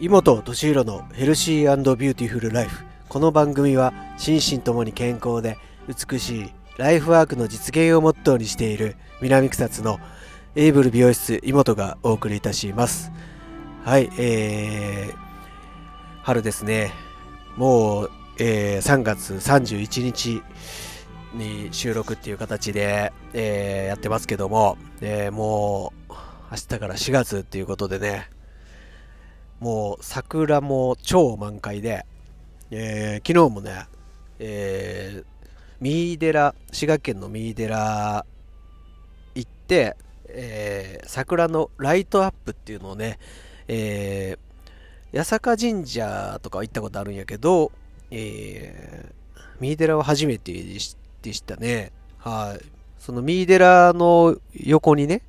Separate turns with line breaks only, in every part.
井本敏弘のヘルシービューティフルライフ。この番組は心身ともに健康で美しいライフワークの実現をモットーにしている南草津のエイブル美容室井本がお送りいたします。はいえー、春ですね。もう、えー、3月31日に収録っていう形で、えー、やってますけども、えー、もう明日から4月っていうことでねもう桜も超満開で、えー、昨日もね、えー、三井寺、滋賀県の三井寺行って、えー、桜のライトアップっていうのをね、えー、八坂神社とか行ったことあるんやけど、えー、三井寺は初めてでしたね。はい。その三井寺の横にね、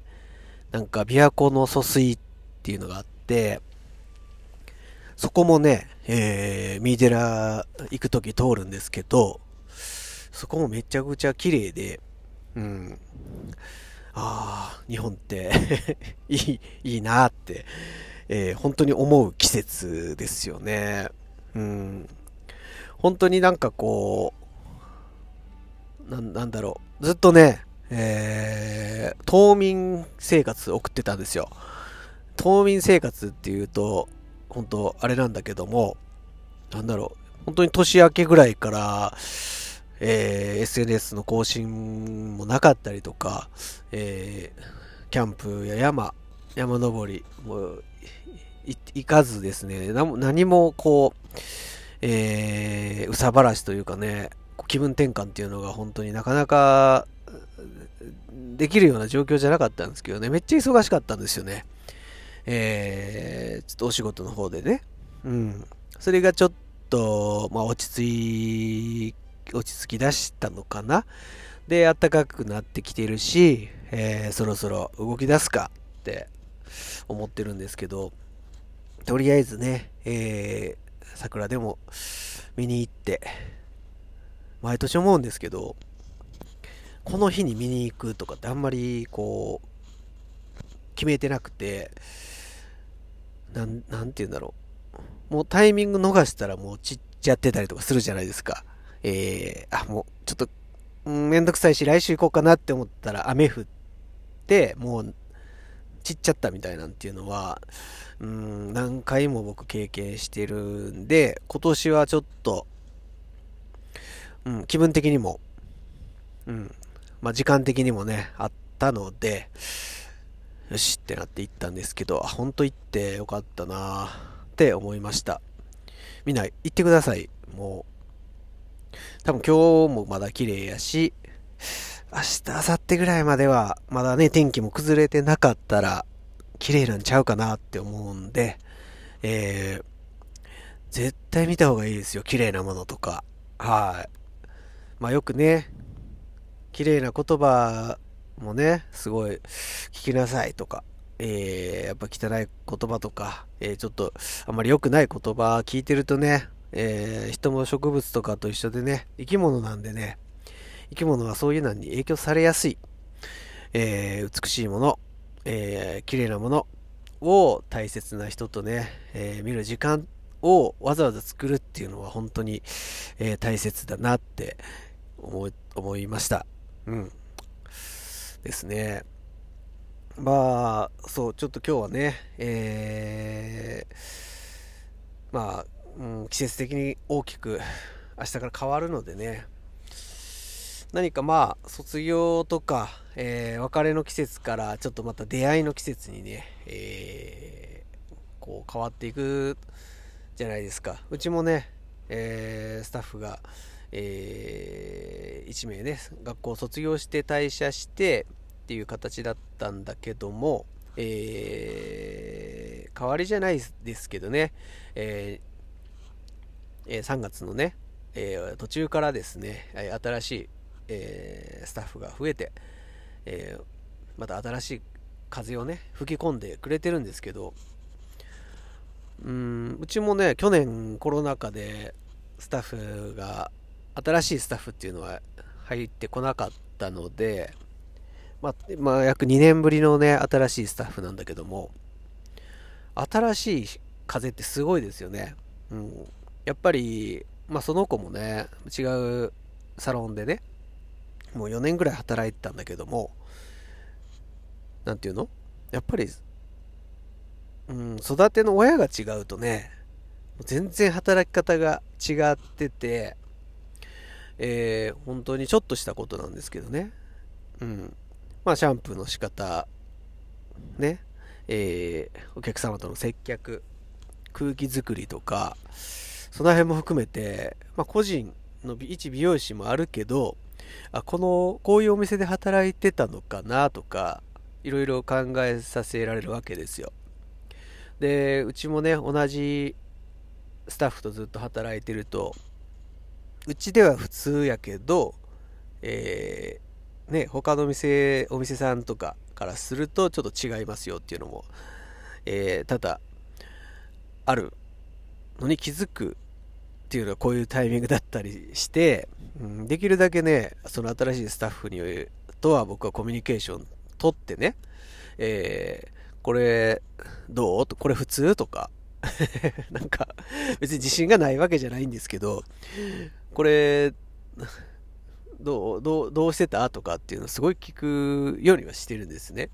なんか琵琶湖の疎水っていうのがあって、そこもね、えー、三井寺行くとき通るんですけど、そこもめちゃくちゃ綺麗で、うん。ああ、日本って いい、いいなって、えー、本当に思う季節ですよね。うん。本当になんかこう、ななんだろう。ずっとね、えー、冬眠生活送ってたんですよ。冬眠生活っていうと、本当あれなんだけども、なんだろう、本当に年明けぐらいから、えー、SNS の更新もなかったりとか、えー、キャンプや山、山登りも行かずですね、何もこう、えー、うさばらしというかね、気分転換っていうのが本当になかなかできるような状況じゃなかったんですけどね、めっちゃ忙しかったんですよね。えー、ちょっとお仕事の方でね。うん。それがちょっと、まあ、落ち着い、落ち着き出したのかな。で、暖かくなってきてるし、えー、そろそろ動き出すかって思ってるんですけど、とりあえずね、えー、桜でも見に行って、毎年思うんですけど、この日に見に行くとかってあんまりこう、決めてなくて、なん、なんて言うんだろう。もうタイミング逃したらもう散っちゃってたりとかするじゃないですか。えー、あ、もうちょっと、うん、めんどくさいし来週行こうかなって思ったら雨降って、もう散っちゃったみたいなんていうのは、うん、何回も僕経験してるんで、今年はちょっと、うん、気分的にも、うん、まあ時間的にもね、あったので、よしってなって行ったんですけど、あほんと行ってよかったなって思いました。みんな行ってください。もう、多分今日もまだ綺麗やし、明日、明後日ぐらいまでは、まだね、天気も崩れてなかったら、綺麗なんちゃうかなって思うんで、えー、絶対見た方がいいですよ。綺麗なものとか。はい。まあよくね、綺麗な言葉もね、すごい聞きなさいとか、えー、やっぱ汚い言葉とか、えー、ちょっとあんまり良くない言葉聞いてるとね、えー、人も植物とかと一緒でね、生き物なんでね、生き物はそういうのに影響されやすい、え美しいもの、えー、綺麗なものを大切な人とね、え見る時間をわざわざ作るっていうのは本当に、え大切だなって思い思いました。うん。ですね。まあ、そう、ちょっと今日はね、えー、まあ、うん、季節的に大きく明日から変わるのでね、何かまあ、卒業とか、えー、別れの季節からちょっとまた出会いの季節にね、えー、こう変わっていくじゃないですか。うちもね、えー、スタッフが、えー、1名ね、学校を卒業して退社してっていう形だったんだけども、えー、代わりじゃないですけどね、えー、3月のね、えー、途中からですね、新しい、えー、スタッフが増えて、えー、また新しい風をね、吹き込んでくれてるんですけど、うんうちもね、去年コロナ禍でスタッフが新しいスタッフっていうのは入ってこなかったので、まあ、まあ、約2年ぶりのね、新しいスタッフなんだけども、新しい風ってすごいですよね。うん。やっぱり、まあその子もね、違うサロンでね、もう4年ぐらい働いてたんだけども、なんていうの？やっぱり、うん、育ての親が違うとね、全然働き方が違ってて、えー、本当にちょっとしたことなんですけどね。うん。まあ、シャンプーの仕方、ね、えー、お客様との接客、空気作りとか、その辺も含めて、まあ、個人の一美容師もあるけど、あ、この、こういうお店で働いてたのかなとか、いろいろ考えさせられるわけですよ。で、うちもね、同じスタッフとずっと働いてると、うちでは普通やけど、え、ね、他の店、お店さんとかからするとちょっと違いますよっていうのも、えー、多々あるのに気づくっていうのはこういうタイミングだったりして、うん、できるだけね、その新しいスタッフにとは僕はコミュニケーション取ってね、えー、これどう？これ普通？とか なんか別に自信がないわけじゃないんですけど、これどうどうどうしてたとかっていうのをすごい聞くようにはしてるんですね。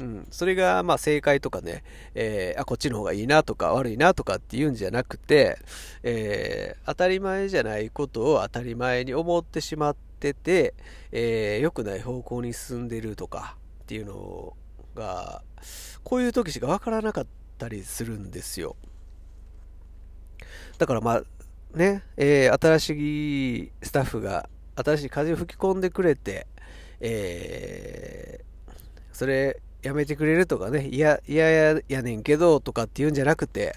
うん、それがまあ正解とかね、えー、あこっちの方がいいなとか悪いなとかっていうんじゃなくて、えー、当たり前じゃないことを当たり前に思ってしまってて、えー、良くない方向に進んでるとかっていうのがこういう時しか分からなかったりするんですよだからまあね、えー、新しいスタッフが新しい風吹き込んでくれて、えー、それやめてくれるとかね、いや、いやややねんけどとかっていうんじゃなくて、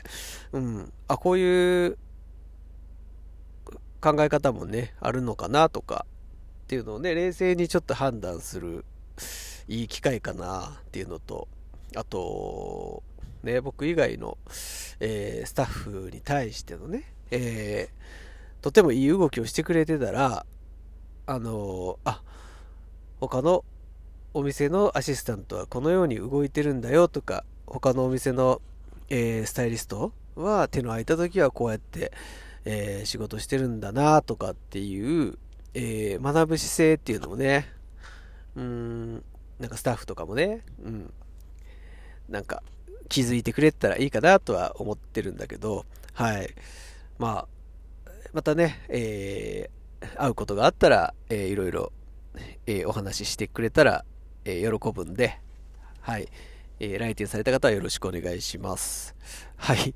うん、あ、こういう考え方もね、あるのかなとかっていうのをね、冷静にちょっと判断するいい機会かなっていうのと、あと、ね、僕以外の、えー、スタッフに対してのね、えー、とてもいい動きをしてくれてたら、あのあ、他のお店のアシスタントはこのように動いてるんだよとか、他のお店の、えー、スタイリストは手の空いた時はこうやって、えー、仕事してるんだなとかっていう、えー、学ぶ姿勢っていうのもね、うん、なんかスタッフとかもね、うん、なんか気づいてくれたらいいかなとは思ってるんだけど、はい。まあ、またね、えー、会うことがあったら、えー、いろいろ、えー、お話ししてくれたら、えー、喜ぶんで、はい。えー、来店された方はよろしくお願いします。はい。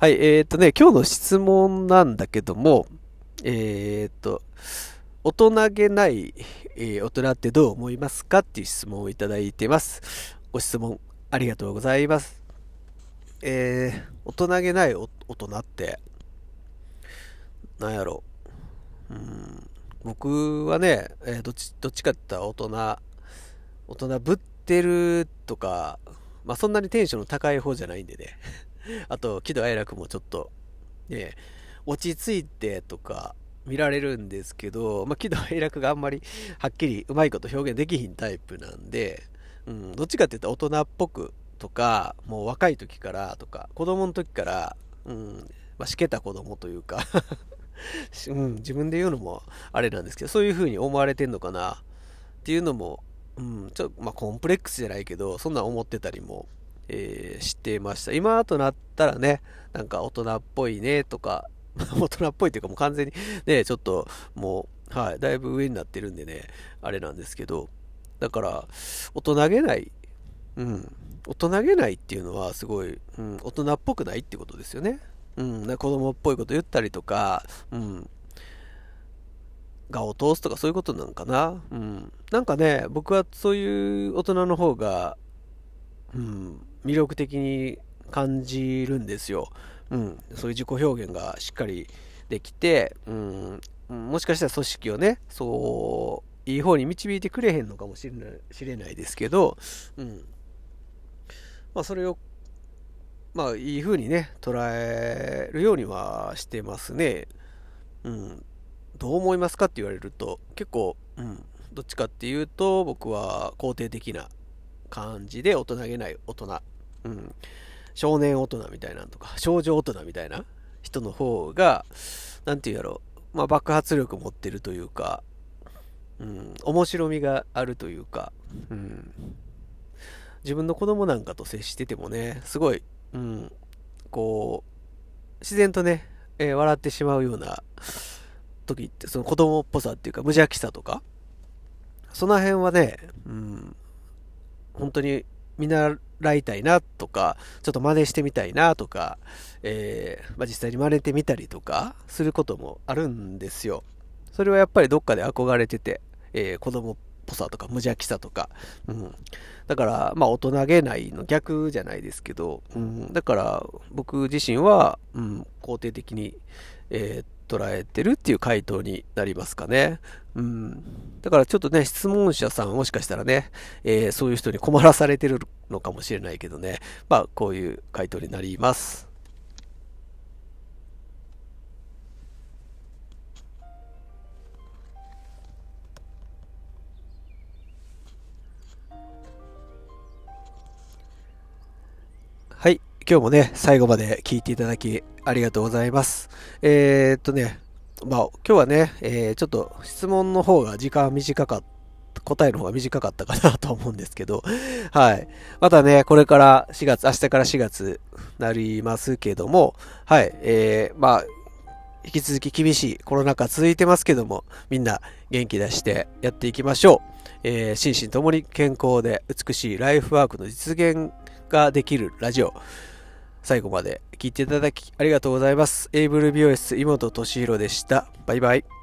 はい、えー、っとね、今日の質問なんだけども、えー、っと、大人げない、えー、大人ってどう思いますかっていう質問をいただいてます。ご質問ありがとうございます。えー、大人げない大人って、なんやろう。ん、僕はね、えー、どっち、どっちかって言ったら大人大人ぶってるとか、まあそんなにテンションの高い方じゃないんでね。あと、喜怒哀楽もちょっと、ね、落ち着いてとか見られるんですけど、まあ喜怒哀楽があんまりはっきりうまいこと表現できひんタイプなんで、うん、どっちかって言ったら大人っぽくとか、もう若い時からとか、子供の時から、うん、まあ、しけた子供というか うん、自分で言うのもあれなんですけど、そういう風に思われてんのかなっていうのもうん、ちょっと、まあ、コンプレックスじゃないけど、そんなん思ってたりも、えー、知ってました。今となったらね、なんか大人っぽいねとか、大人っぽいというかもう完全にね、ちょっともう、はい、だいぶ上になってるんでね、あれなんですけど、だから、大人げない、うん、大人げないっていうのはすごい、うん、大人っぽくないってことですよね。うん、ね子供っぽいこと言ったりとか、うん、がを通すとかそういうことなんかな。うん。なんかね、僕はそういう大人の方が、うん、魅力的に感じるんですよ。うん。そういう自己表現がしっかりできて、うん、もしかしたら組織をね、そう、いい方に導いてくれへんのかもしれないしれないですけど、うん。まあ、それを、まあ、いい風にね、捉えるようにはしてますね。うん。どう思いますかって言われると結構、うん、どっちかっていうと僕は肯定的な感じで大人げない大人、うん、少年大人みたいなとか、少女大人みたいな人の方が、なんて言うやろう、まあ、爆発力持ってるというか、うん、面白みがあるというか、うん、自分の子供なんかと接しててもね、すごい、うん、こう、自然とね、えー、笑ってしまうような時って、その子供っぽさっていうか、無邪気さとか、その辺はね、うん、本当に見習いたいなとか、ちょっと真似してみたいなとか、えー、まあ、実際に真似てみたりとかすることもあるんですよ。それはやっぱりどっかで憧れてて、えー、子供っぽさとか無邪気さとか、うん。だから、まあ大人げないの逆じゃないですけど、うん、だから僕自身は、うん、肯定的に、えー、捉えてるっていう回答になりますかね。うん。だからちょっとね、質問者さんもしかしたらね、えー、そういう人に困らされてるのかもしれないけどね、まあこういう回答になります。今日もね、最後まで聞いていただきありがとうございます。えー、っとね、まあ、今日はね、えー、ちょっと質問の方が時間短かった、答えの方が短かったかなと思うんですけど、はい。またね、これから4月、明日から4月なりますけども、はい、えー、まあ、引き続き厳しいコロナ禍続いてますけども、みんな元気出してやっていきましょう。えー、心身ともに健康で美しいライフワークの実現ができるラジオ。最後まで聞いていただきありがとうございます。エイブル美容室妹敏弘でした。バイバイ。